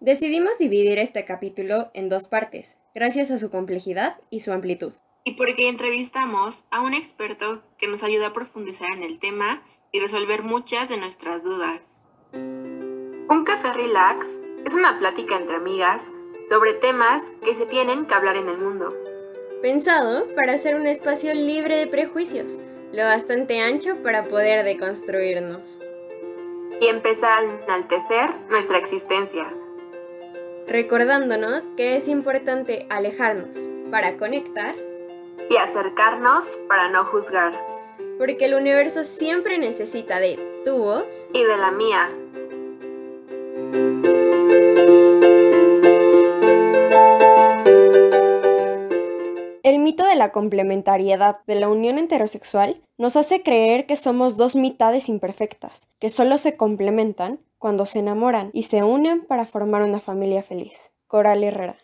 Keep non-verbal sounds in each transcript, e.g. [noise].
Decidimos dividir este capítulo en dos partes, gracias a su complejidad y su amplitud. Y porque entrevistamos a un experto que nos ayuda a profundizar en el tema y resolver muchas de nuestras dudas. Un café relax es una plática entre amigas sobre temas que se tienen que hablar en el mundo. Pensado para ser un espacio libre de prejuicios, lo bastante ancho para poder deconstruirnos. Y empezar a enaltecer nuestra existencia. Recordándonos que es importante alejarnos para conectar y acercarnos para no juzgar. Porque el universo siempre necesita de tu voz y de la mía. El mito de la complementariedad de la unión heterosexual nos hace creer que somos dos mitades imperfectas, que solo se complementan cuando se enamoran y se unen para formar una familia feliz. Coral Herrera.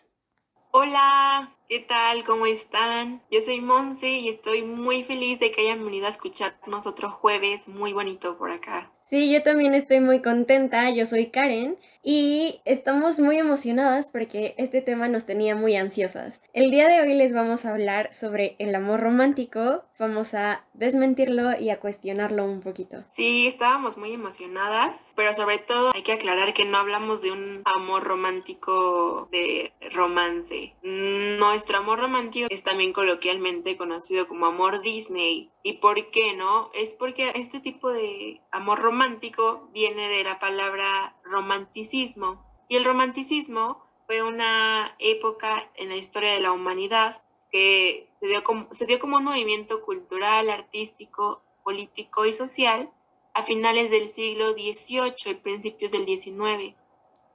Hola, ¿Qué tal? ¿Cómo están? Yo soy Monse y estoy muy feliz de que hayan venido a escucharnos otro jueves muy bonito por acá. Sí, yo también estoy muy contenta. Yo soy Karen y estamos muy emocionadas porque este tema nos tenía muy ansiosas. El día de hoy les vamos a hablar sobre el amor romántico. Vamos a desmentirlo y a cuestionarlo un poquito. Sí, estábamos muy emocionadas, pero sobre todo hay que aclarar que no hablamos de un amor romántico de romance. Nuestro amor romántico es también coloquialmente conocido como amor Disney. ¿Y por qué no? Es porque este tipo de amor romántico viene de la palabra romanticismo. Y el romanticismo fue una época en la historia de la humanidad que se dio como, se dio como un movimiento cultural, artístico, político y social a finales del siglo XVIII y principios del XIX.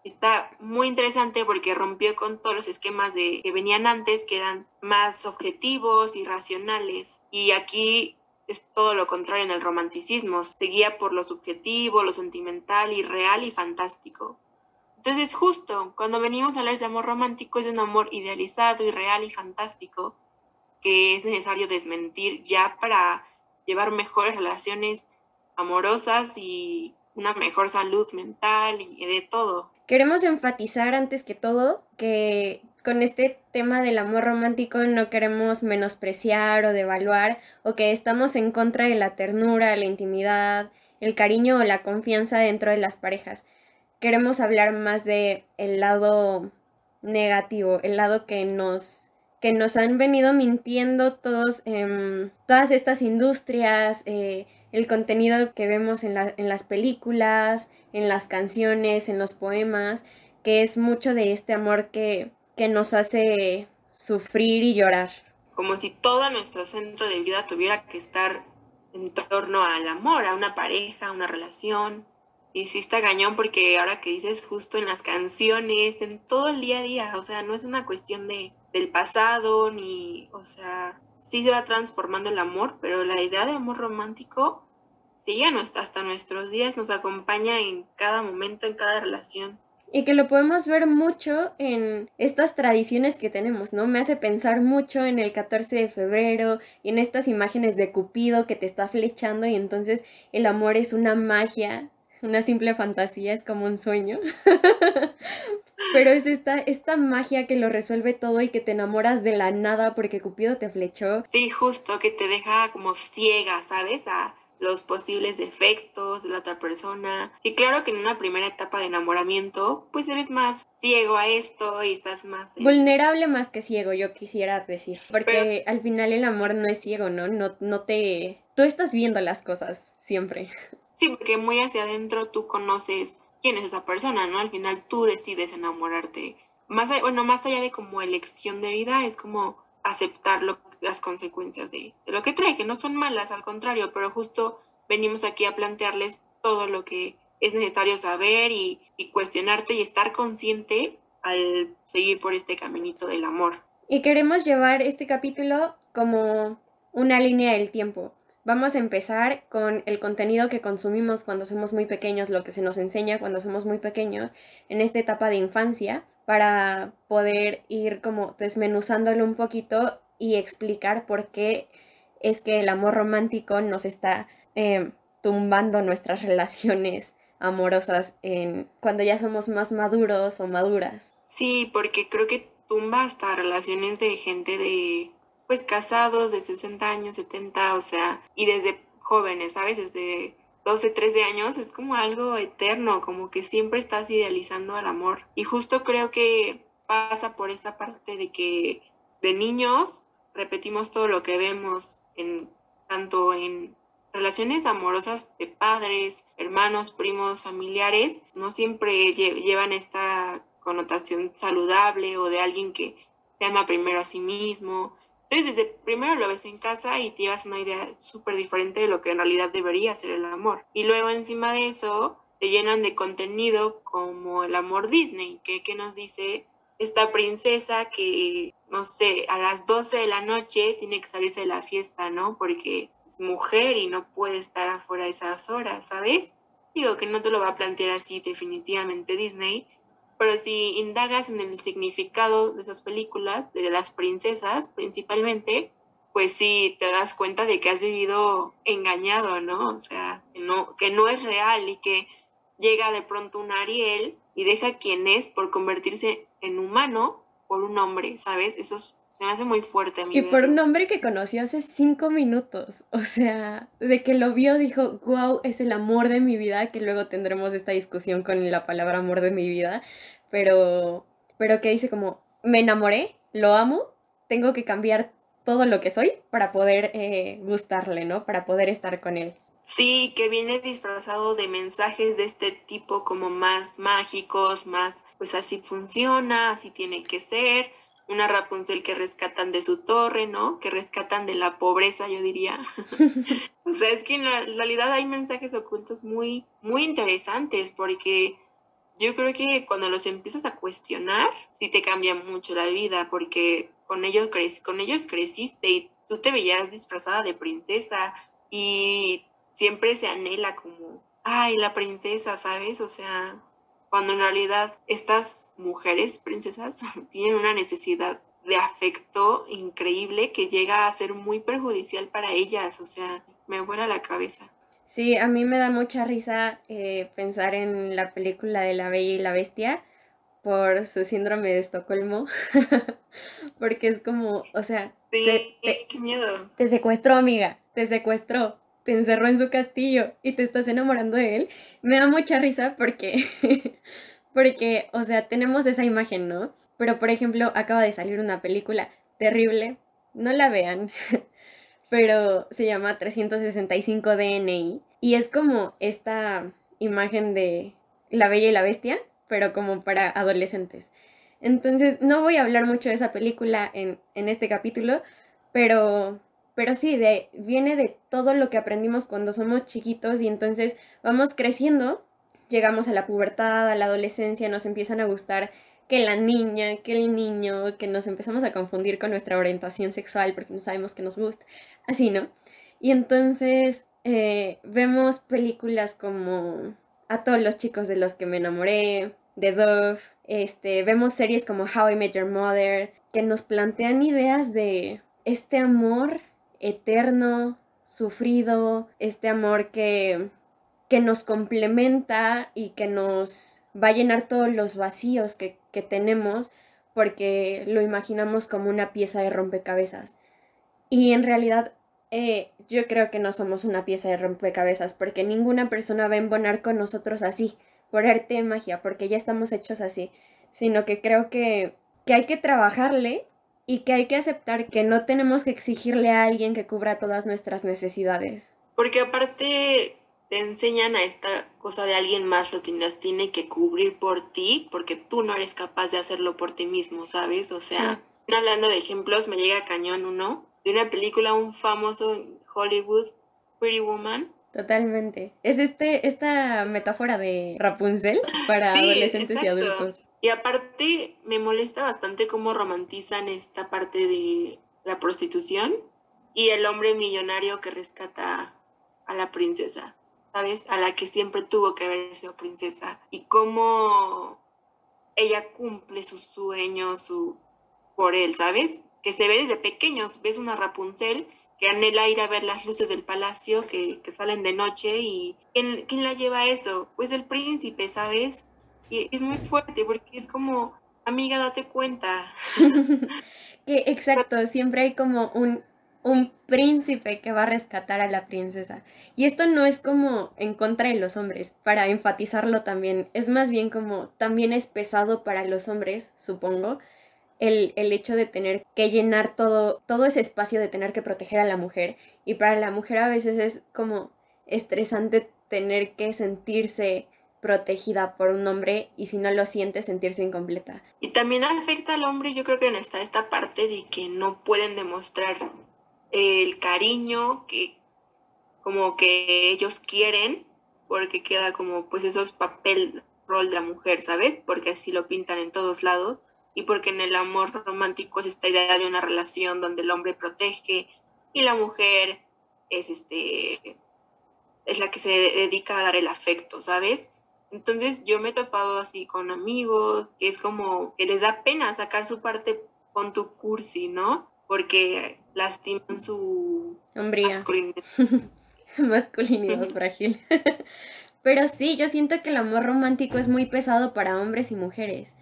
Está muy interesante porque rompió con todos los esquemas de, que venían antes, que eran más objetivos y racionales. Y aquí es todo lo contrario en el romanticismo, seguía por lo subjetivo, lo sentimental, irreal y fantástico. Entonces justo cuando venimos a hablar de amor romántico es un amor idealizado, irreal y fantástico que es necesario desmentir ya para llevar mejores relaciones amorosas y una mejor salud mental y de todo. Queremos enfatizar antes que todo que con este tema del amor romántico no queremos menospreciar o devaluar o que estamos en contra de la ternura, la intimidad, el cariño o la confianza dentro de las parejas. Queremos hablar más de el lado negativo, el lado que nos que nos han venido mintiendo todos em, todas estas industrias, eh, el contenido que vemos en, en las películas, en las canciones, en los poemas, que es mucho de este amor que que nos hace sufrir y llorar. Como si todo nuestro centro de vida tuviera que estar en torno al amor, a una pareja, a una relación. Y sí está gañón porque ahora que dices justo en las canciones, en todo el día a día, o sea, no es una cuestión de, del pasado ni, o sea, sí se va transformando el amor, pero la idea de amor romántico sí no está hasta nuestros días, nos acompaña en cada momento, en cada relación y que lo podemos ver mucho en estas tradiciones que tenemos, ¿no? Me hace pensar mucho en el 14 de febrero y en estas imágenes de Cupido que te está flechando y entonces el amor es una magia, una simple fantasía, es como un sueño. [laughs] Pero es esta, esta magia que lo resuelve todo y que te enamoras de la nada porque Cupido te flechó. Sí, justo, que te deja como ciega, ¿sabes? A, los posibles defectos de la otra persona. Y claro que en una primera etapa de enamoramiento, pues eres más ciego a esto y estás más... Vulnerable más que ciego, yo quisiera decir. Porque al final el amor no es ciego, ¿no? No, no te... Tú estás viendo las cosas siempre. [laughs] Sí, porque muy hacia adentro tú conoces quién es esa persona, ¿no? Al final tú decides enamorarte. Más, bueno, más allá de como elección de vida, es como aceptarlo las consecuencias de, lo que trae, que no son malas, al contrario, pero justo venimos aquí a plantearles todo lo que es necesario saber y, y cuestionarte y estar consciente al seguir por este caminito del amor. Y queremos llevar este capítulo como una línea del tiempo. Vamos a empezar con el contenido que consumimos cuando somos muy pequeños, lo que se nos enseña cuando somos muy pequeños en esta etapa de infancia, para poder ir como desmenuzándolo un poquito y explicar por qué es que el amor romántico nos está em, tumbando nuestras [laughs] relaciones amorosas en cuando ya somos más maduros o maduras. Sí, porque creo que tumba hasta relaciones de gente de, pues, casados de 60 años, 70, o sea, y desde jóvenes, ¿sabes? Desde 12, 13 años es como algo eterno, como que siempre estás idealizando al amor. Y justo creo que pasa por esta parte de que de niños repetimos todo lo que vemos en tanto en relaciones amorosas de padres, hermanos, primos, familiares, no siempre llevan esta connotación saludable o de alguien que se ama primero a sí mismo. Entonces, desde primero lo ves en casa y te llevas una idea súper diferente de lo que en realidad debería ser el amor. Y luego encima de eso, te llenan de contenido como el amor Disney, que, que nos dice esta princesa que, no sé, a las 12 de la noche tiene que salirse de la fiesta, ¿no? Porque es mujer y no puede estar afuera esas horas, ¿sabes? Digo que no te lo va a plantear así definitivamente Disney, pero si indagas en el significado de esas películas, de las princesas principalmente, pues sí te das cuenta de que has vivido engañado, ¿no? O sea, que no, que no es real y que llega de pronto un Ariel y deja quien es por convertirse en humano por un hombre, ¿sabes? Eso es se me hace muy fuerte a mí. Y por un hombre que conoció hace cinco minutos. [laughs] O sea, de que lo vio, dijo, wow, es el amor de mi vida, que luego tendremos esta discusión con la palabra amor de mi vida. Pero, pero que dice como, me enamoré, lo amo, tengo que cambiar todo lo que soy para poder eh, gustarle, ¿no? Para poder estar con él. Sí, que viene disfrazado de mensajes de este tipo como más mágicos, más, pues así funciona, así tiene que ser una Rapunzel que rescatan de su torre, ¿no? Que rescatan de la pobreza, yo diría. [laughs] o sea, es que en, la, realidad hay mensajes ocultos muy, muy interesantes porque yo creo que cuando los empiezas a cuestionar, sí te cambia mucho la vida porque con ellos, con ellos creciste y tú te veías disfrazada de princesa y siempre se anhela como, ay, la princesa, ¿sabes? O sea, cuando en realidad estas mujeres princesas [laughs] tienen una necesidad de afecto increíble que llega a ser muy perjudicial para ellas, o sea, me vuela la cabeza. Sí, a mí me da mucha risa eh, pensar en la película de La Bella y la Bestia por su síndrome de Estocolmo, [laughs] porque es como, o sea, sí, qué miedo. Te secuestró, amiga, te secuestró te encerró en su castillo y te estás enamorando de él, me da mucha risa porque, [laughs] porque, o sea, tenemos esa imagen, ¿no? Pero, por ejemplo, acaba de salir una película terrible, no la vean, [laughs] pero se llama 365 DNI y es como esta imagen de la bella y la bestia, pero como para adolescentes. Entonces, no voy a hablar mucho de esa película en, en este capítulo, pero pero sí, de, viene de todo lo que aprendimos cuando somos chiquitos y entonces vamos creciendo, llegamos a la pubertad, a la adolescencia, nos empiezan a gustar que la niña, que el niño, que nos empezamos a confundir con nuestra orientación sexual porque no sabemos que nos gusta, así, ¿no? Y entonces eh, vemos películas como A todos los chicos de los que me enamoré, de Dove, este, vemos series como How I Met Your Mother, que nos plantean ideas de este amor eterno, sufrido, este amor que, que nos complementa y que nos va a llenar todos los vacíos que, tenemos porque lo imaginamos como una pieza de rompecabezas. Y en realidad eh, yo creo que no somos una pieza de rompecabezas porque ninguna persona va a embonar con nosotros así, por arte de magia, porque ya estamos hechos así, sino que creo que, que hay que trabajarle y que hay que aceptar que no tenemos que exigirle a alguien que cubra todas nuestras necesidades. Porque aparte te enseñan a esta cosa de alguien más lo tienes, tiene que cubrir por ti porque tú no eres capaz de hacerlo por ti mismo, ¿sabes? O sea, hablando de ejemplos, me llega cañón uno de una película, un famoso Hollywood, Pretty Woman. Totalmente. Es este, esta metáfora de Rapunzel para adolescentes y adultos. Y aparte me molesta bastante cómo romantizan esta parte de la prostitución y el hombre millonario que rescata a la princesa, ¿sabes? A la que siempre tuvo que haber sido princesa. Y cómo ella cumple sus sueños su, por él, ¿sabes? Que se ve desde pequeños. Ves una Rapunzel que anhela ir a ver las luces del palacio que, salen de noche y ¿quién, ¿quién, la lleva a eso? Pues el príncipe, ¿sabes? Es muy fuerte porque es como, amiga, date cuenta. [laughs] que exacto, siempre hay como un, un príncipe que va a rescatar a la princesa. Y esto no es como en contra de los hombres, para enfatizarlo también, es más bien como también es pesado para los hombres, supongo, el, el, hecho de tener que llenar todo, todo ese espacio de tener que proteger a la mujer. Y para la mujer a veces es como estresante tener que sentirse protegida por un hombre y si no lo siente sentirse incompleta. Y también afecta al hombre, yo creo que está esta parte de que no pueden demostrar el cariño que como que ellos quieren porque queda como pues esos papel rol de la mujer, ¿sabes? Porque así lo pintan en todos lados y porque en el amor romántico es esta idea de una relación donde el hombre protege y la mujer es este es la que se dedica a dar el afecto, ¿sabes? Entonces yo me he topado así con amigos, que es como que les da pena sacar su parte con tu cursi, ¿no? Porque lastiman su masculinidad. [laughs] masculinidad [laughs] frágil. [laughs] Pero sí, yo siento que el amor romántico es muy pesado para hombres y mujeres.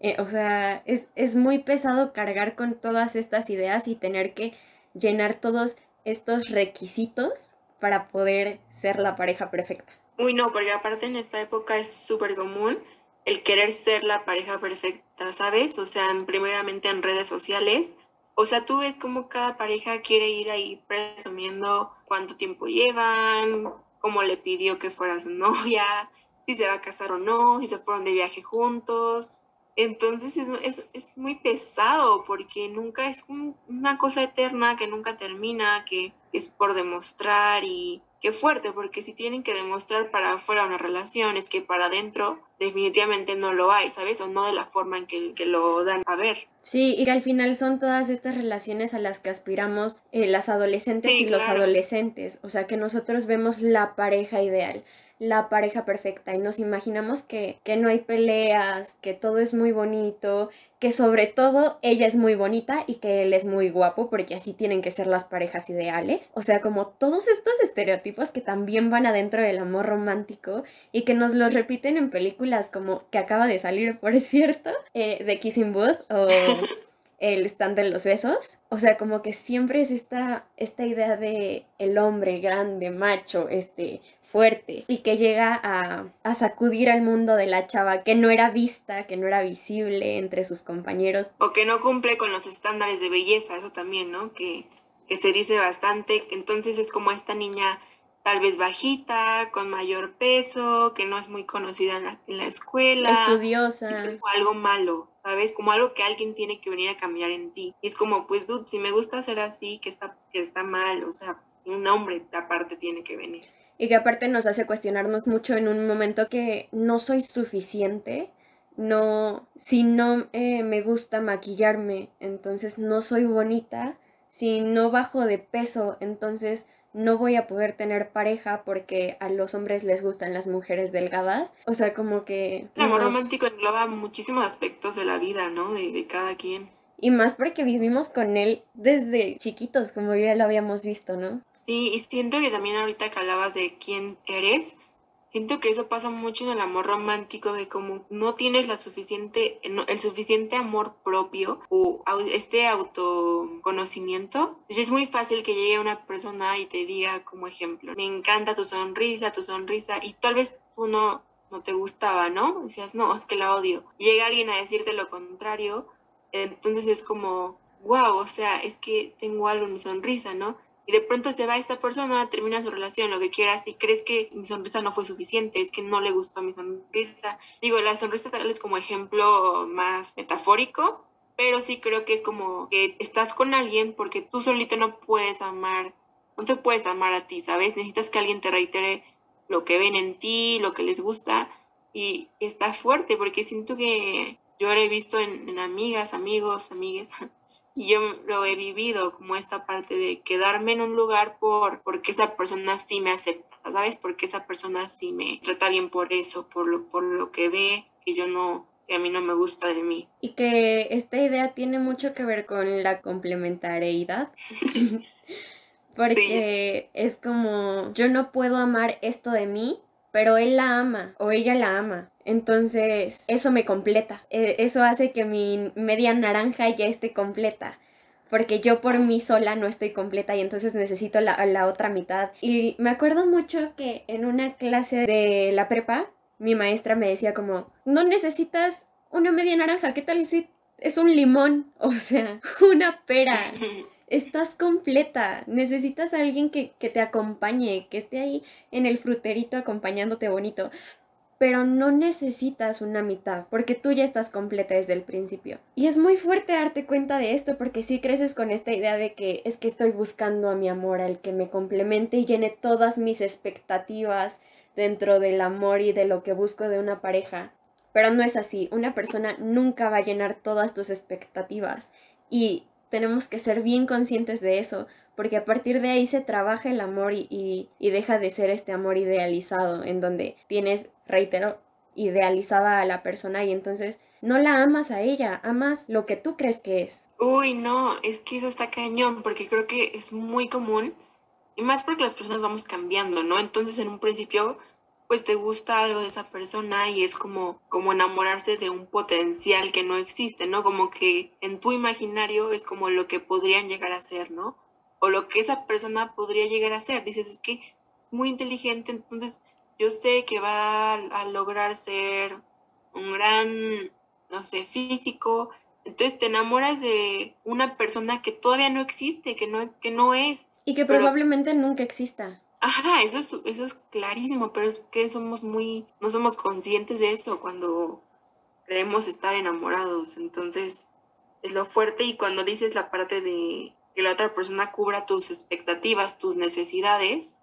Eh, o sea, es, es muy pesado cargar con todas estas ideas y tener que llenar todos estos requisitos para poder ser la pareja perfecta. Uy, no, porque aparte en esta época es súper común el querer ser la pareja perfecta, ¿sabes? O sea, primeramente en redes sociales. O sea, tú ves cómo cada pareja quiere ir ahí presumiendo cuánto tiempo llevan, cómo le pidió que fuera su [laughs] novia, si se va a casar o no, si se fueron de viaje juntos. Entonces es, es, muy pesado porque nunca es una cosa eterna que nunca termina, que es por demostrar y qué fuerte, porque si tienen que demostrar para afuera una relación, es que para adentro definitivamente no lo hay, ¿sabes? O no de la forma en que, que lo dan a ver. Sí, y que al final son todas estas relaciones a las que aspiramos eh, las adolescentes y los adolescentes, o sea que nosotros vemos la pareja ideal la pareja perfecta y nos imaginamos que, que no hay peleas, que todo es muy bonito, que sobre todo ella es muy bonita y que él es muy guapo porque así tienen que ser las parejas ideales. O sea, como todos estos estereotipos que también van adentro del amor romántico y que nos los repiten en películas como que acaba de salir, por [laughs] cierto, eh, de Kissing Booth o [laughs] el stand de los besos. O sea, como que siempre es esta, esta idea de el hombre grande, macho, este, fuerte y que llega a, sacudir al mundo de la chava que no era vista, que no era visible entre sus compañeros. O que no cumple con los estándares de belleza, eso también, ¿no? Que, que se dice bastante. Entonces es como esta niña tal vez bajita, con mayor peso, que no es muy conocida en la, escuela. Estudiosa. Como algo malo, ¿sabes? Como algo que alguien tiene que venir a cambiar en ti. Y es como, pues, dude, si me gusta ser así, que está, que está mal, o sea, un hombre aparte tiene que venir y que aparte nos hace cuestionarnos mucho en un momento que no soy suficiente, no, si no eh, me gusta maquillarme, entonces no soy bonita, si no bajo de peso, entonces no voy a poder tener pareja porque a los hombres les gustan las mujeres delgadas. O sea, como que... El amor romántico engloba muchísimos aspectos de la vida, ¿no? De, de, cada quien. Y más porque vivimos con él desde chiquitos, como ya lo habíamos visto, ¿no? Sí, y siento que también ahorita que hablabas de quién eres, siento que eso pasa mucho en el amor romántico, de como no tienes la suficiente, el suficiente amor propio o este autoconocimiento. Es muy fácil que llegue una persona y te diga como ejemplo, me encanta tu sonrisa, tu sonrisa, y tal vez tú no, no te gustaba, ¿no? Decías, no, es que la odio. llega alguien a decirte lo contrario, entonces es como, wow, o sea, es que tengo algo en mi sonrisa, ¿no? Y de pronto se va esta persona, termina su relación, lo que quieras, y crees que mi sonrisa no fue suficiente, es que no le gustó mi sonrisa. Digo, la sonrisa tal es como ejemplo más metafórico, pero sí creo que es como que estás con alguien porque tú solito no puedes amar, no te puedes amar a ti, ¿sabes? Necesitas que alguien te reitere lo que ven en ti, lo que les gusta, y está fuerte porque siento que yo lo he visto en, en amigas, amigos, amigues, [laughs] y yo lo he vivido como esta parte de quedarme en un lugar por porque esa persona sí me acepta, ¿sabes? Porque esa persona sí me trata bien por eso, por lo, por lo que ve, que yo no, que a mí no me gusta de mí. Y que esta idea tiene mucho que ver con la complementariedad. [laughs] [laughs] Porque es como, yo no puedo amar esto de mí, pero él la ama o ella la ama. Entonces, eso me completa. E, eso hace que mi media naranja ya esté completa. Porque yo por mí sola no estoy completa y entonces necesito la, la otra mitad. Y me acuerdo mucho que en una clase de la prepa, mi maestra me decía como, no necesitas una media naranja, ¿qué tal si es un limón? [laughs] O sea, una pera. [laughs] Estás completa. Necesitas a alguien que, que te acompañe, que esté ahí en el fruterito acompañándote bonito pero no necesitas una mitad, porque tú ya estás completa desde el principio. Y es muy fuerte darte cuenta de esto, porque si creces con esta idea de que es que estoy buscando a mi amor, al que me complemente y llene todas mis expectativas dentro del amor y de lo que busco de una pareja. Pero no es así, una persona nunca va a llenar todas tus expectativas y tenemos que ser bien conscientes de eso, porque a partir de ahí se trabaja el amor y, y, deja de ser este amor idealizado, en donde tienes, reitero, idealizada a la persona y entonces no la amas a ella, amas lo que tú crees que es. Uy, no, es que eso está cañón, porque creo que es muy común, y más porque las personas vamos cambiando, ¿no? Entonces en un principio pues te gusta algo de esa persona y es como, como enamorarse de un potencial que no existe, ¿no? Como que en tu imaginario es como lo que podrían llegar a ser, ¿no? O lo que esa persona podría llegar a ser. Dices, es que muy inteligente, entonces yo sé que va a, lograr ser un gran, no sé, físico. Entonces te enamoras de una persona que todavía no existe, que no, que no es. Y que probablemente nunca exista. Ajá, eso es, eso es clarísimo, pero es que somos muy, no somos conscientes de eso cuando creemos estar enamorados. Entonces, es lo fuerte y cuando dices la parte de que la otra persona cubra tus expectativas, tus necesidades,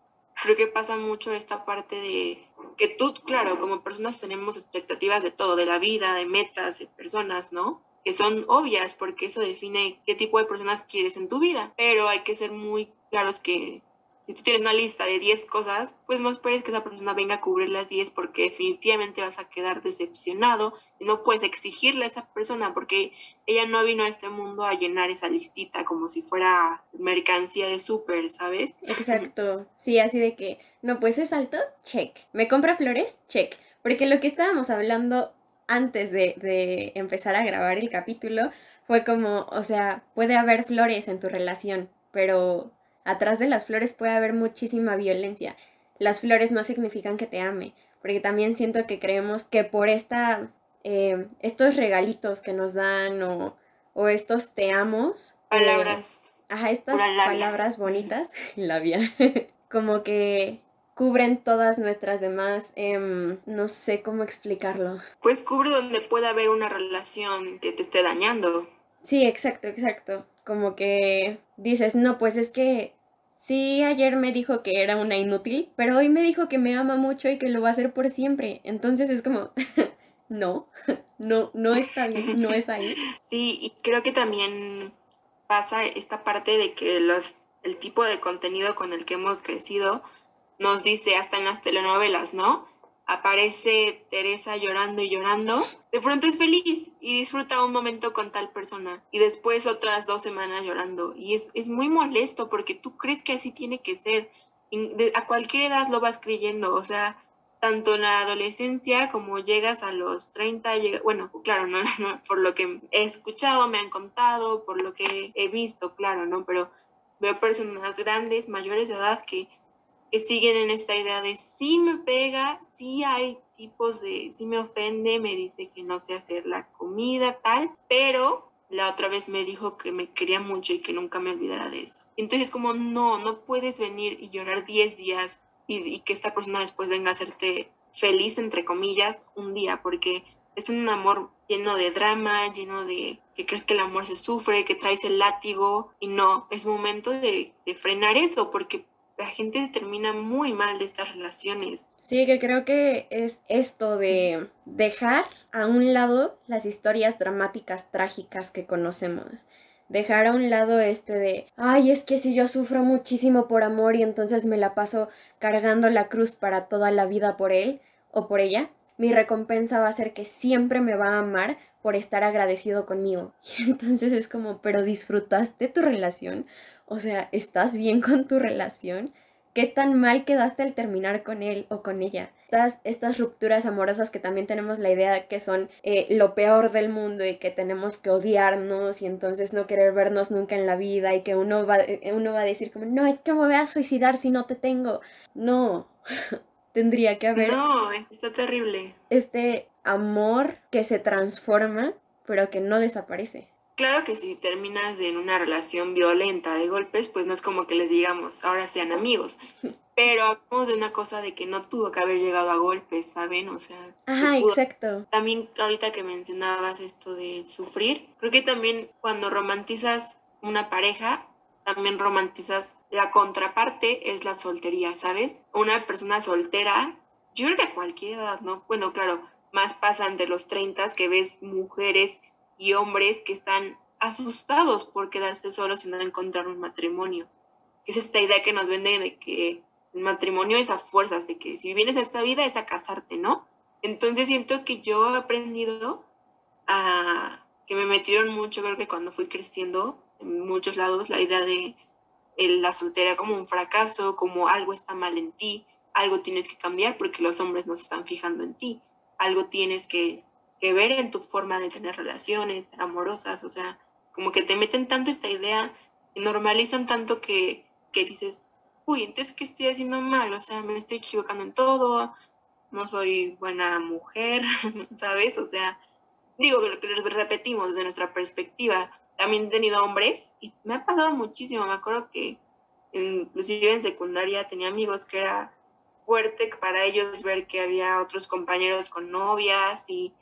creo que pasa mucho esta parte de que tú, claro, como personas tenemos expectativas de todo, de la vida, de metas, de personas, ¿no? Que son obvias porque eso define qué tipo de personas quieres en tu vida, pero hay que ser muy claros que si tú tienes una lista de 10 cosas, pues no esperes que esa persona venga a cubrir las 10 porque definitivamente vas a quedar decepcionado. No puedes exigirle a esa persona porque ella no vino a este mundo a llenar esa listita como si fuera mercancía de súper, ¿sabes? Exacto. Sí, así de que, no, pues es alto, check. ¿Me compra flores? Check. Porque lo que estábamos hablando antes de, de empezar a grabar el capítulo fue como, o sea, puede haber flores en tu relación, pero atrás de las flores puede haber muchísima violencia. Las flores no significan que te ame, porque también siento que creemos que por esta, eh, estos regalitos que nos dan o, o estos te amos. Eh, palabras. ajá, estas palabras bonitas, [laughs] labia, [laughs] como que cubren todas nuestras demás, em, no sé cómo explicarlo. Pues cubre donde pueda haber una relación que te esté dañando. Sí, exacto, exacto. Como que dices, no, pues es que sí, ayer me dijo que era una inútil, pero hoy me dijo que me ama mucho y que lo va a hacer por siempre. Entonces es como, [laughs] no, [laughs] no, no está bien, no es ahí. [laughs] Sí, y creo que también pasa esta parte de que los, el tipo de contenido con el que hemos crecido nos dice hasta en las telenovelas, ¿no? Aparece Teresa llorando y llorando, de pronto es feliz y disfruta un momento con tal persona y después otras dos semanas llorando. Y es, es muy molesto porque tú crees que así tiene que ser. a cualquier edad lo vas creyendo, o sea, tanto en la adolescencia como llegas a los 30, bueno, claro, [laughs] no, por lo que he escuchado, me han contado, por lo que he visto, claro, ¿no? Pero veo personas grandes, mayores de edad que siguen en esta idea de si me pega, si hay tipos de, si me ofende, me dice que no sé hacer la comida, tal, pero la otra vez me dijo que me quería mucho y que nunca me olvidara de eso. Entonces como no, no puedes venir y llorar 10 días y, y que esta persona después venga a hacerte feliz, entre comillas, un día, porque es un amor lleno de drama, lleno de que crees que el amor se sufre, que traes el látigo y no, es momento de, de frenar eso porque la gente termina muy mal de estas relaciones. Sí, que creo que es esto de dejar a un lado las historias dramáticas, trágicas que conocemos. Dejar a un lado este de, ay, es que si yo sufro muchísimo por amor y entonces me la paso cargando la cruz para toda la vida por él o por ella, mi recompensa va a ser que siempre me va a amar por estar agradecido conmigo. [laughs] Y entonces es como, pero disfrutaste tu relación, o sea, ¿estás bien con tu relación? ¿Qué tan mal quedaste al terminar con él o con ella? Estas, estas rupturas amorosas que también tenemos la idea que son eh, lo peor del mundo y que tenemos que odiarnos y entonces no querer vernos nunca en la vida y que uno va, eh, uno va a decir como, no, es que me voy a suicidar si no te tengo. No, [laughs] tendría que haber... No, está terrible. Este amor que se transforma, pero que no desaparece. Claro que si terminas en una relación violenta de golpes, pues no es como que les digamos, ahora sean amigos. [laughs] Pero hablamos de una cosa de que no tuvo que haber llegado a golpes, ¿saben? O sea. Ajá, exacto. También ahorita que mencionabas esto de sufrir, creo que también cuando romantizas una pareja, también romantizas la contraparte, es la soltería, ¿sabes? Una persona soltera, yo creo que a cualquier edad, ¿no? Bueno, claro, más pasan de los 30 que ves mujeres y hombres que están asustados por quedarse solos y no encontrar un matrimonio. Es esta idea que nos venden de que el matrimonio es a fuerzas, de que si vienes a esta vida es a casarte, ¿no? Entonces siento que yo he aprendido a que me metieron mucho, creo que cuando fui creciendo en muchos lados, la idea de la soltera como un fracaso, como algo está mal en ti, algo tienes que cambiar porque los hombres no se están fijando en ti, algo tienes que ver en tu forma de tener relaciones amorosas, o sea, como que te meten tanto esta idea y normalizan tanto que, que dices, uy, entonces, ¿qué estoy haciendo mal? O sea, me estoy equivocando en todo, no soy buena mujer, [laughs] ¿sabes? O sea, digo que lo que repetimos desde nuestra perspectiva, también he tenido hombres y me ha pasado muchísimo, me acuerdo que inclusive en secundaria tenía amigos que era fuerte para ellos ver que había otros compañeros con novias y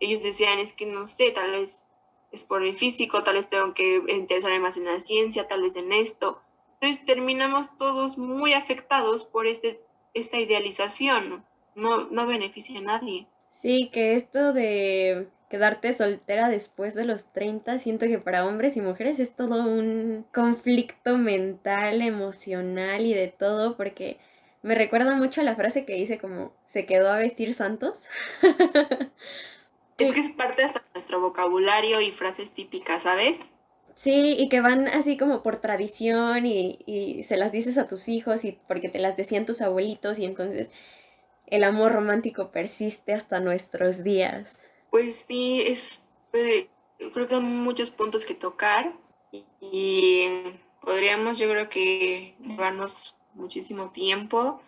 ellos decían, es que no sé, tal vez es por mi físico, tal vez tengo que interesarme más en la ciencia, tal vez en esto. Entonces terminamos todos muy afectados por este, esta idealización, no, no beneficia a nadie. Sí, que esto de quedarte soltera después de los 30, siento que para hombres y mujeres es todo un conflicto mental, emocional y de todo, porque me recuerda mucho a la frase que dice como se quedó a vestir santos. [laughs] Es que es parte hasta de nuestro vocabulario y frases típicas, ¿sabes? Sí, y que van así como por tradición y, y, se las dices a tus hijos y porque te las decían tus abuelitos y entonces el amor romántico persiste hasta nuestros días. Pues sí, es, eh, creo que hay muchos puntos que tocar y podríamos yo creo que llevarnos muchísimo tiempo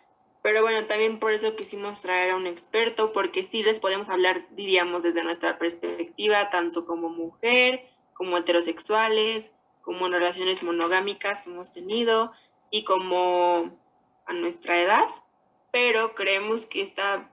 pero bueno, también por eso quisimos traer a un experto, porque sí les podemos hablar, diríamos, desde nuestra perspectiva, tanto como mujer, como heterosexuales, como en relaciones monogámicas que hemos tenido y como a nuestra edad. Pero creemos que esta,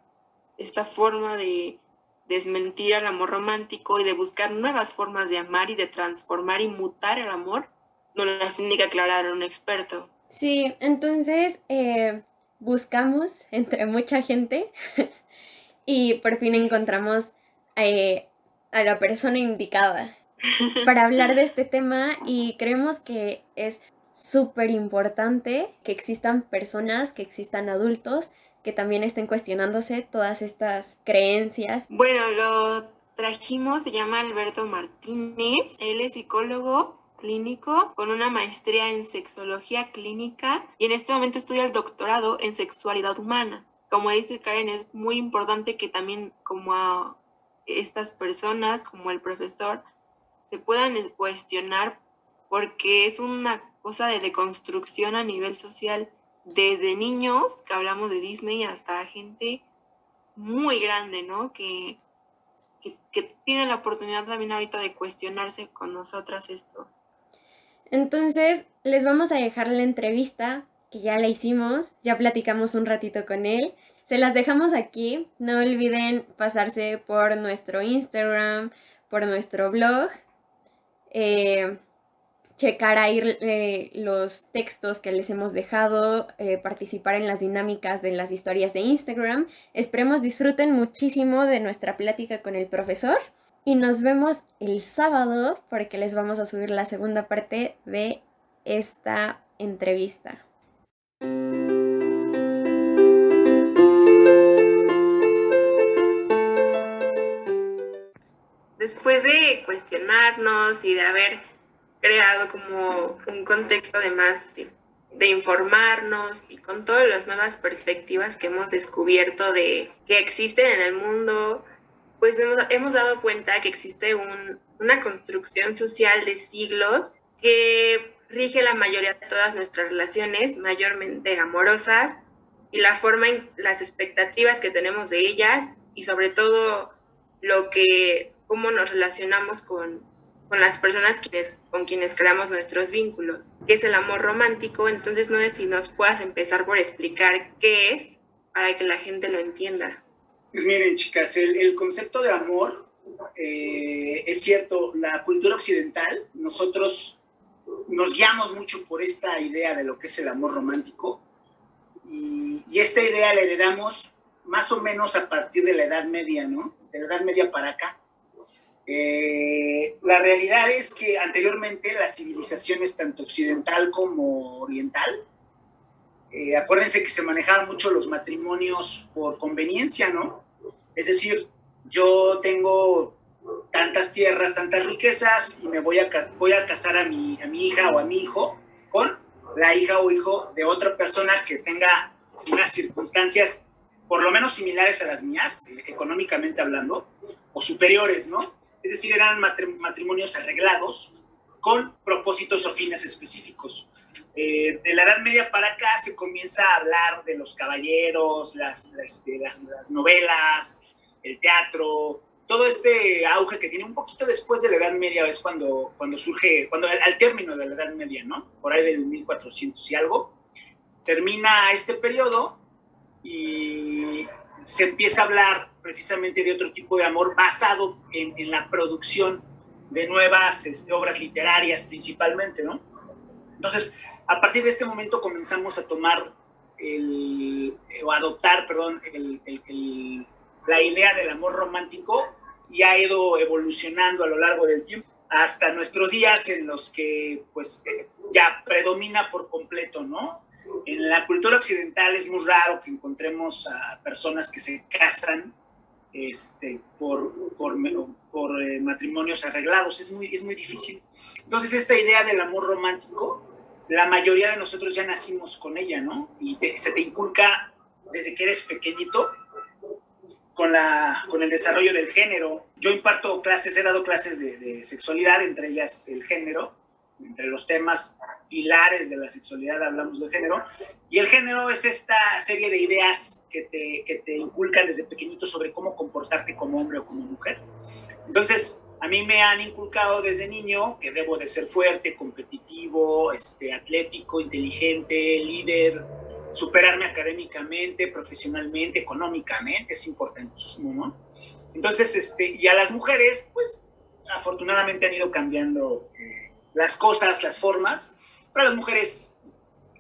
esta forma de desmentir al amor romántico y de buscar nuevas formas de amar y de transformar y mutar el amor, nos las que aclarar un experto. Sí, entonces... Eh buscamos entre mucha gente [laughs] y por fin encontramos eh, a la persona indicada [laughs] para hablar de este tema y creemos que es súper importante que existan personas, que existan adultos que también estén cuestionándose todas estas creencias. Bueno, lo trajimos, se llama Alberto Martínez, él es psicólogo clínico con una maestría en sexología clínica y en este momento estudia el doctorado en sexualidad humana. Como dice Karen, es muy importante que también como a estas personas, como el profesor, se puedan cuestionar porque es una cosa de deconstrucción a nivel social, desde niños, que hablamos de Disney, hasta gente muy grande, ¿no? Que, que, tiene la oportunidad también ahorita de cuestionarse con nosotras esto. Entonces, les vamos a dejar la entrevista, que ya la hicimos, ya platicamos un ratito con él. Se las dejamos aquí. No olviden pasarse por nuestro Instagram, por nuestro blog. Eh, checar ahí eh, los textos que les hemos dejado, eh, participar en las dinámicas de las historias de Instagram. Esperemos disfruten muchísimo de nuestra plática con el profesor. Y nos vemos el sábado porque les vamos a subir la segunda parte de esta entrevista. después de cuestionarnos y de haber creado como un contexto de más de informarnos y con todas las nuevas perspectivas que hemos descubierto de que existen en el mundo, pues hemos, dado cuenta que existe una construcción social de siglos que rige la mayoría de todas nuestras relaciones, mayormente amorosas, y la forma las expectativas que tenemos de ellas y sobre todo lo que, cómo nos relacionamos con, con las personas con quienes creamos nuestros vínculos, que es el amor romántico. Entonces, no sé si nos puedas empezar por explicar qué es para que la gente lo entienda. Pues miren, chicas, el, concepto de amor eh, es cierto, la cultura occidental, nosotros nos guiamos mucho por esta idea de lo que es el amor romántico y, y esta idea la heredamos más o menos a partir de la Edad Media, ¿no? De la Edad Media para acá eh, la realidad es que anteriormente las civilizaciones, tanto occidental como oriental, eh, acuérdense que se manejaban mucho los matrimonios por conveniencia, ¿no? Es decir, yo tengo tantas tierras, tantas riquezas y me voy a, casar a mi, a mi hija o a mi hijo con la hija o hijo de otra persona que tenga unas circunstancias por lo menos similares a las mías, económicamente hablando, o superiores, ¿no? es decir, eran matrimonios arreglados con propósitos o fines específicos. Eh, de la Edad Media para acá se comienza a hablar de los caballeros, las, este, las, novelas, el teatro, todo este auge que tiene un poquito después de la Edad Media, es cuando, cuando surge, cuando al, término de la Edad Media, ¿no? Por ahí del 1400 y algo, termina este periodo y se empieza a hablar precisamente de otro tipo de amor basado en, la producción de nuevas este, obras literarias principalmente, ¿no? Entonces, a partir de este momento comenzamos a tomar el, o adoptar, perdón, la idea del amor romántico y ha ido evolucionando a lo largo del tiempo hasta nuestros días en los que pues eh, ya predomina por completo, ¿no? En la cultura occidental es muy raro que encontremos a personas que se casan este, por, por, por eh, matrimonios arreglados. Es muy, es muy difícil. Entonces, esta idea del amor romántico, la mayoría de nosotros ya nacimos con ella, ¿no? Y se te inculca desde que eres pequeñito con, la, con el desarrollo del género. Yo imparto clases, he dado clases de, sexualidad, entre ellas el género, entre los temas pilares de la sexualidad hablamos del género, y el género es esta serie de ideas que te, que te inculcan desde pequeñito sobre cómo comportarte como hombre o como mujer. Entonces, a mí me han inculcado desde niño que debo de ser fuerte, competitivo, este, atlético, inteligente, líder, superarme académicamente, profesionalmente, económicamente, es importantísimo, ¿no? Entonces, este, y a las mujeres, pues, afortunadamente han ido cambiando eh, las cosas, las formas, para las mujeres,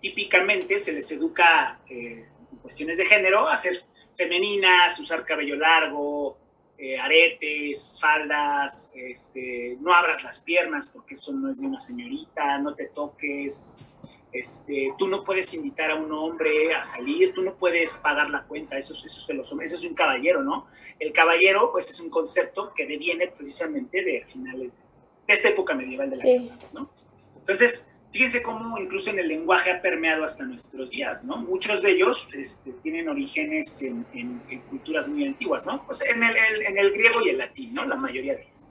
típicamente se les educa eh, en cuestiones de género a ser femeninas, usar cabello largo, eh, aretes, faldas, este, no abras las piernas porque eso no es de una señorita, no te toques, este, tú no puedes invitar a un hombre a salir, tú no puedes pagar la cuenta, eso, eso es de los hombres, eso es un caballero, ¿no? El caballero, pues es un concepto que deviene precisamente de finales de esta época medieval de la sí. ¿no? Entonces, Fíjense cómo incluso en el lenguaje ha permeado hasta nuestros días, ¿no? Muchos de ellos este, tienen orígenes en, culturas muy antiguas, ¿no? Pues en el, en el griego y el latín, ¿no? La mayoría de ellos.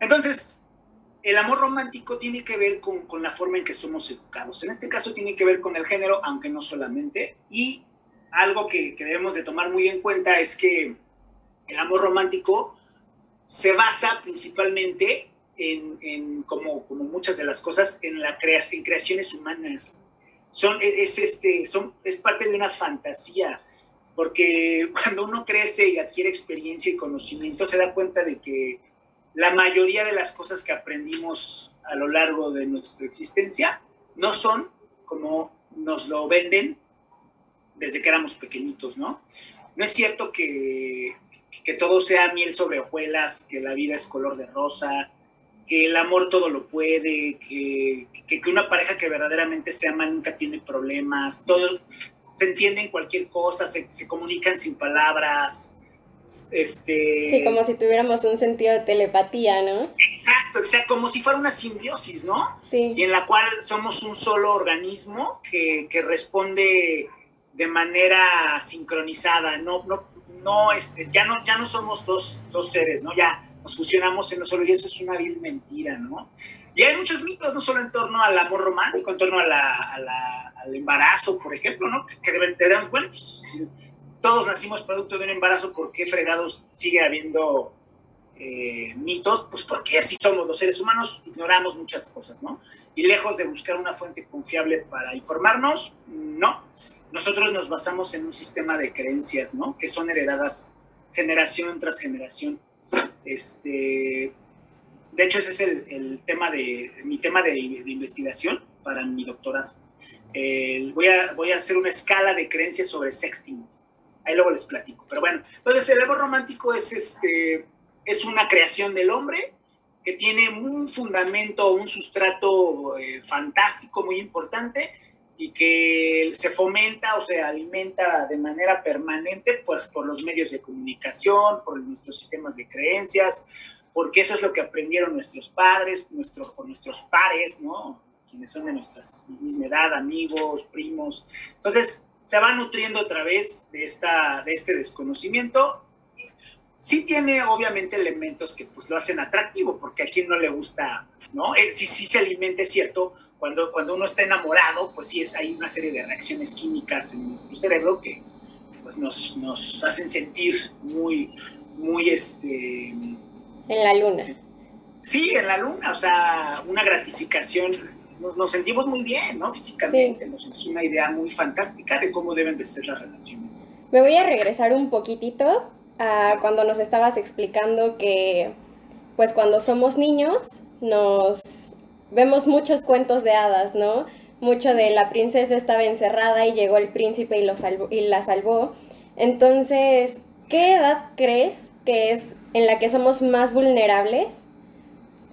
Entonces, el amor romántico tiene que ver con, con, la forma en que somos educados. En este caso tiene que ver con el género, aunque no solamente. Y algo que, que debemos de tomar muy en cuenta es que el amor romántico se basa principalmente en, como, como, muchas de las cosas, en, la creación, en creaciones humanas. Son, e, es, este, son, es parte de una fantasía, porque [laughs] cuando uno crece y adquiere experiencia y conocimiento, se da cuenta de que la mayoría de las cosas que aprendimos a lo largo de nuestra existencia no son como nos lo venden desde que éramos pequeñitos, ¿no? No es cierto que, que todo sea miel sobre hojuelas, que la vida es color de rosa, que el amor todo lo puede, que, que, una pareja que verdaderamente se ama nunca tiene problemas, todo se entiende en cualquier cosa, se, se comunican sin palabras. Este... Sí, como si tuviéramos un sentido de telepatía, ¿no? Exacto, exacto, como si fuera una simbiosis, ¿no? Sí. Y en la cual somos un solo organismo que, que responde de manera sincronizada, no, no, no, este, ya no, ya no somos dos, dos seres, ¿no? Ya nos fusionamos en uno solo y eso es una vil mentira, ¿no? Y hay muchos mitos, no solo en torno al amor romántico, en torno al embarazo, por ejemplo, ¿no? Que te damos, bueno, pues, si todos nacimos producto de un embarazo, ¿por qué fregados sigue habiendo eh, mitos? Pues porque así somos los seres humanos, ignoramos muchas cosas, ¿no? Y lejos de buscar una fuente confiable para informarnos, no. Nosotros nos basamos en un sistema de creencias, ¿no? Que son heredadas generación tras generación. Este, de hecho, ese es el, tema de mi tema de, investigación para mi doctorado. voy, a, voy a hacer una escala de creencias sobre sexting. Ahí luego les platico. Pero bueno, entonces el amor romántico es, este, es una creación del hombre que tiene un fundamento, un sustrato eh, fantástico, muy importante, y que se fomenta o se alimenta de manera permanente pues por los medios de comunicación, por nuestros sistemas de creencias, porque eso es lo que aprendieron nuestros padres, nuestros, o nuestros pares, ¿no? Quienes son de nuestra misma edad, amigos, primos. Entonces, se va nutriendo otra vez de, esta, de este desconocimiento. Sí tiene obviamente elementos que pues lo hacen atractivo, porque a quien no le gusta, ¿no? Eh, sí, sí se alimenta, es cierto, cuando, cuando uno está enamorado, pues sí es, hay una serie de reacciones químicas en nuestro cerebro que pues nos, nos hacen sentir muy, muy, este, en la luna. Sí, en la luna, o sea, una gratificación. Nos, sentimos muy bien, ¿no? Físicamente. Nos, es una idea muy fantástica de cómo deben de ser las relaciones. Me voy a regresar un poquitito a cuando nos estabas explicando que, pues cuando somos niños, nos vemos muchos cuentos de hadas, ¿no? Mucho de la princesa estaba encerrada y llegó el príncipe y, lo salvó, y la salvó. Entonces, ¿qué edad crees que es en la que somos más vulnerables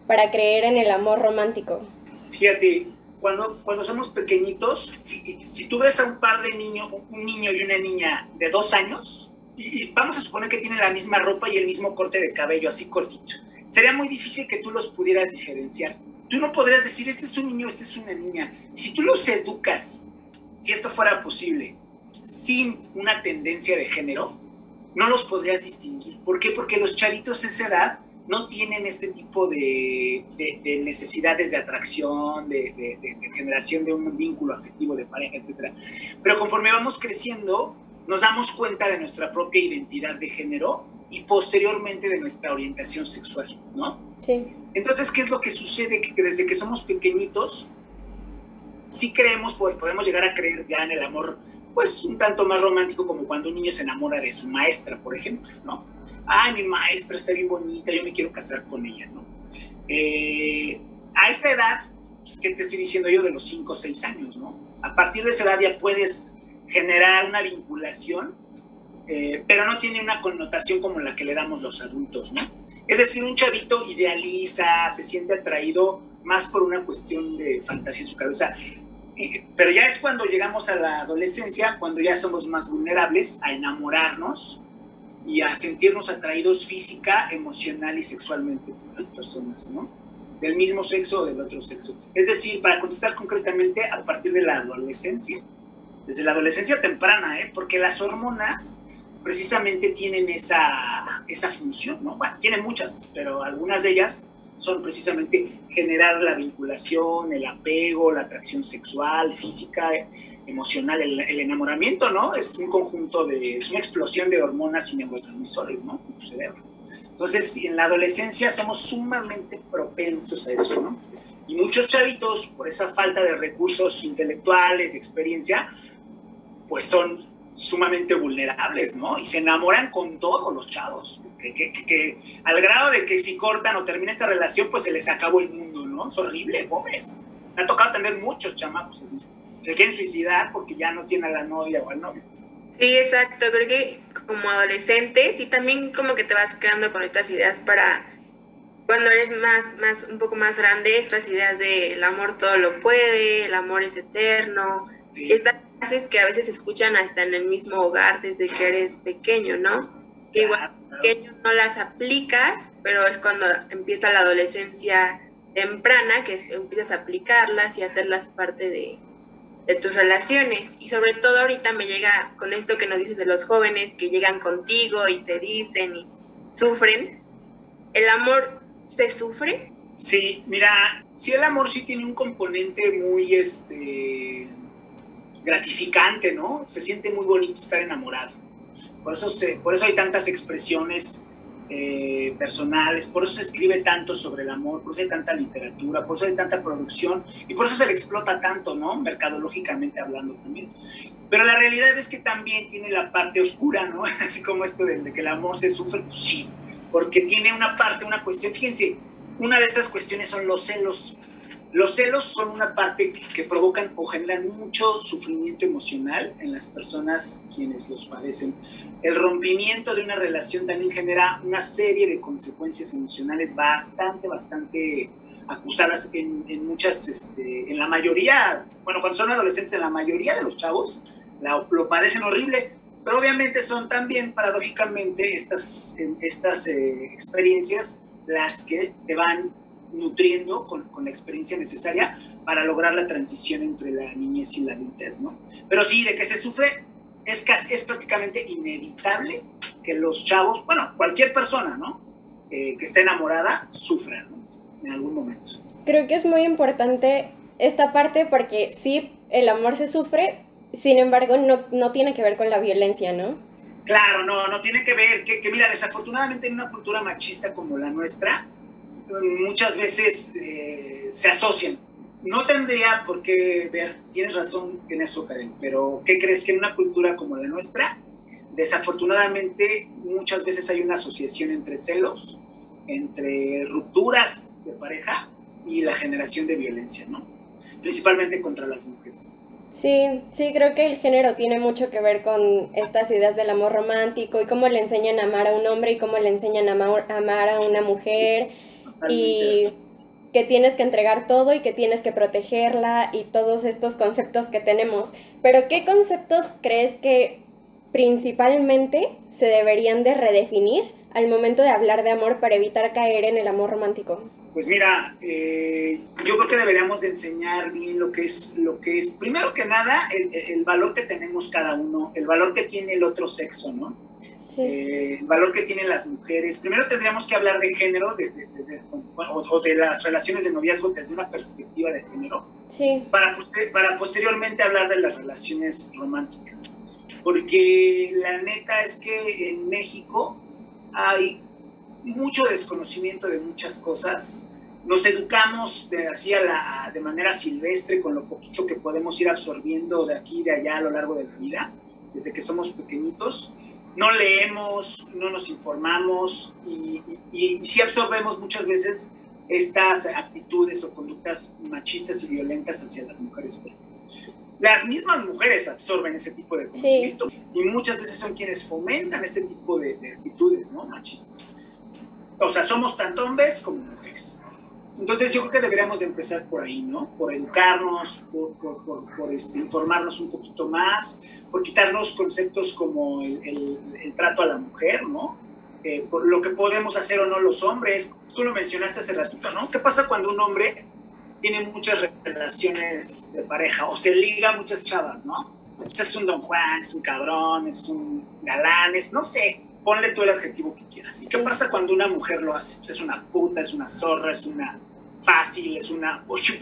para creer en el amor romántico. Fíjate, cuando, cuando somos pequeñitos, si tú ves a un par de niños, un niño y una niña de dos años, y vamos a suponer que tienen la misma ropa y el mismo corte de cabello, así cortito, sería muy difícil que tú los pudieras diferenciar. Tú no podrías decir, este es un niño, este es una niña. Si tú los educas, si esto fuera posible, sin una tendencia de género, no los podrías distinguir. ¿Por qué? Porque los chavitos de esa edad no tienen este tipo de, necesidades de atracción, de, generación de un vínculo afectivo de pareja, etc. Pero conforme vamos creciendo, nos damos cuenta de nuestra propia identidad de género y posteriormente de nuestra orientación sexual, ¿no? Sí. Entonces, ¿qué es lo que sucede? Que desde que somos pequeñitos, sí creemos, podemos llegar a creer ya en el amor pues un tanto más romántico como cuando un niño se enamora de su maestra, por ejemplo, ¿no? Ay, mi maestra está bien bonita, yo me quiero casar con ella, ¿no? Eh, a esta edad, pues, ¿qué te estoy diciendo yo de los 5 o 6 años, ¿no? A partir de esa edad ya puedes generar una vinculación, eh, pero no tiene una connotación como la que le damos los adultos, ¿no? Es decir, un chavito idealiza, se siente atraído más por una cuestión de fantasía en su cabeza pero ya es cuando llegamos a la adolescencia, cuando ya somos más vulnerables a enamorarnos y a sentirnos atraídos física, emocional y sexualmente por las personas, ¿no? Del mismo sexo o del otro sexo. Es decir, para contestar concretamente, a partir de la adolescencia, desde la adolescencia temprana, ¿eh? Porque las hormonas precisamente tienen esa, esa función, ¿no? Bueno, tienen muchas, pero algunas de ellas son precisamente generar la vinculación, el apego, la atracción sexual, física, emocional, el, enamoramiento, ¿no? Es un conjunto de, es una explosión de hormonas y neurotransmisores, ¿no? En tu cerebro. Entonces, en la adolescencia somos sumamente propensos a eso, ¿no? Y muchos chavitos, por esa falta de recursos intelectuales, de experiencia, pues son sumamente vulnerables, ¿no? Y se enamoran con todos los chavos, que, al grado de que si cortan o termina esta relación, pues se les acabó el mundo, ¿no? Es horrible, pobres. Me ha tocado tener muchos chamacos así. Se quieren suicidar porque ya no tienen a la novia o al novio. Sí, exacto. Creo que como adolescente, sí también como que te vas quedando con estas ideas para cuando eres más, más, un poco más grande, estas ideas de el amor todo lo puede, el amor es eterno, estas frases que a veces escuchan hasta en el mismo hogar desde que eres pequeño, ¿no? que igual pequeño no las aplicas, pero es cuando empieza la adolescencia temprana que empiezas a aplicarlas y hacerlas parte de, de tus relaciones. Y sobre todo ahorita me llega con esto que nos dices de los jóvenes que llegan contigo y te dicen y sufren. ¿El amor se sufre? Sí, mira, sí el amor sí tiene un componente muy este gratificante, ¿no? Se siente muy bonito estar enamorado. Por eso, se, por eso hay tantas expresiones eh, personales, por eso se escribe tanto sobre el amor, por eso hay tanta literatura, por eso hay tanta producción y por eso se le explota tanto, ¿no? Mercadológicamente hablando también. Pero la realidad es que también tiene la parte oscura, ¿no? [laughs] Así como esto de, de que el amor se sufre, pues sí, porque tiene una parte, una cuestión, fíjense, una de estas cuestiones son los celos. Los celos son una parte que, provocan o generan mucho sufrimiento emocional en las personas quienes los padecen. El rompimiento de una relación también genera una serie de consecuencias emocionales bastante, bastante acusadas en, muchas, este, en la mayoría, bueno, cuando son adolescentes, en la mayoría de los chavos lo padecen horrible, pero obviamente son también, paradójicamente, estas, estas eh, experiencias las que te van nutriendo con, con, la experiencia necesaria para lograr la transición entre la niñez y la adultez, ¿no? Pero sí, de que se sufre, es, casi, es prácticamente inevitable que los chavos, bueno, cualquier persona, ¿no? Eh, que esté enamorada, sufra, ¿no? En algún momento. Creo que es muy importante esta parte porque sí, el amor se sufre, sin embargo, no, no tiene que ver con la violencia, ¿no? Claro, no, no tiene que ver, que, que mira, desafortunadamente en una cultura machista como la nuestra, muchas veces eh, se asocian. No tendría por qué ver, tienes razón en eso, Karen, pero ¿qué crees que en una cultura como la nuestra, desafortunadamente muchas veces hay una asociación entre celos, entre rupturas de pareja y la generación de violencia, ¿no? Principalmente contra las mujeres. Sí, sí, creo que el género tiene mucho que ver con estas ideas del amor romántico y cómo le enseñan a amar a un hombre y cómo le enseñan a amar a una mujer y que tienes que entregar todo y que tienes que protegerla y todos estos conceptos que tenemos. Pero ¿qué conceptos crees que principalmente se deberían de redefinir al momento de hablar de amor para evitar caer en el amor romántico? Pues mira, eh, yo creo que deberíamos de enseñar bien lo que es, lo que es, primero que nada, el, el valor que tenemos cada uno, el valor que tiene el otro sexo, ¿no? Eh, el valor que tienen las mujeres. Primero tendríamos que hablar de género de, o, de las relaciones de noviazgo desde una perspectiva de género, para, para posteriormente hablar de las relaciones románticas. Porque la neta es que en México hay mucho desconocimiento de muchas cosas. Nos educamos de, así la, de manera silvestre con lo poquito que podemos ir absorbiendo de aquí y de allá a lo largo de la vida, desde que somos pequeñitos no leemos, no nos informamos y, y, sí absorbemos muchas veces estas actitudes o conductas machistas y violentas hacia las mujeres. Las mismas mujeres absorben ese tipo de conocimiento y muchas veces son quienes fomentan este tipo de, de actitudes ¿no? machistas. O sea, somos tanto hombres como mujeres. Entonces yo creo que deberíamos de empezar por ahí, ¿no? Por educarnos, por, por, por, este, informarnos un poquito más, por quitarnos conceptos como el, el, trato a la mujer, ¿no? Eh, por lo que podemos hacer o no los hombres. Tú lo mencionaste hace ratito, ¿no? ¿Qué pasa cuando un hombre tiene muchas relaciones de pareja o se liga a muchas chavas, ¿no? Pues es un don Juan, es un cabrón, es un galán, es, no sé, ponle tú el adjetivo que quieras. ¿Y qué pasa cuando una mujer lo hace? Pues es una puta, es una zorra, es una fácil, es una... [laughs] Oye,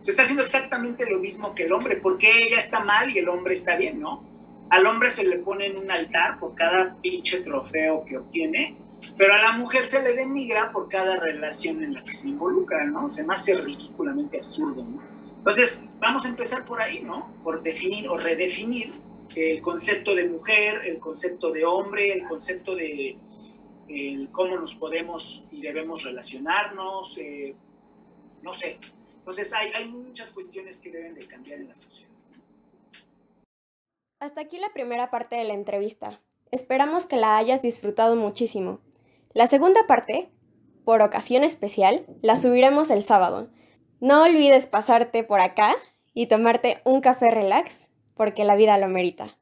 se está haciendo exactamente lo mismo que el hombre. porque ella está mal y el hombre está bien, no? Al hombre se le pone en un altar por cada pinche trofeo que obtiene, pero a la mujer se le denigra por cada relación en la que se involucra, ¿no? Se me hace ridículamente absurdo, ¿no? Entonces, vamos a empezar por ahí, ¿no? Por definir o redefinir el concepto de mujer, el concepto de hombre, el concepto de cómo nos podemos y debemos relacionarnos, eh, no sé. Entonces hay, hay muchas cuestiones que deben de cambiar en la sociedad. Hasta aquí la primera parte de la entrevista. Esperamos que la hayas disfrutado muchísimo. La segunda parte, por ocasión especial, la subiremos el sábado. No olvides pasarte por acá y tomarte un café relax porque la vida lo merita.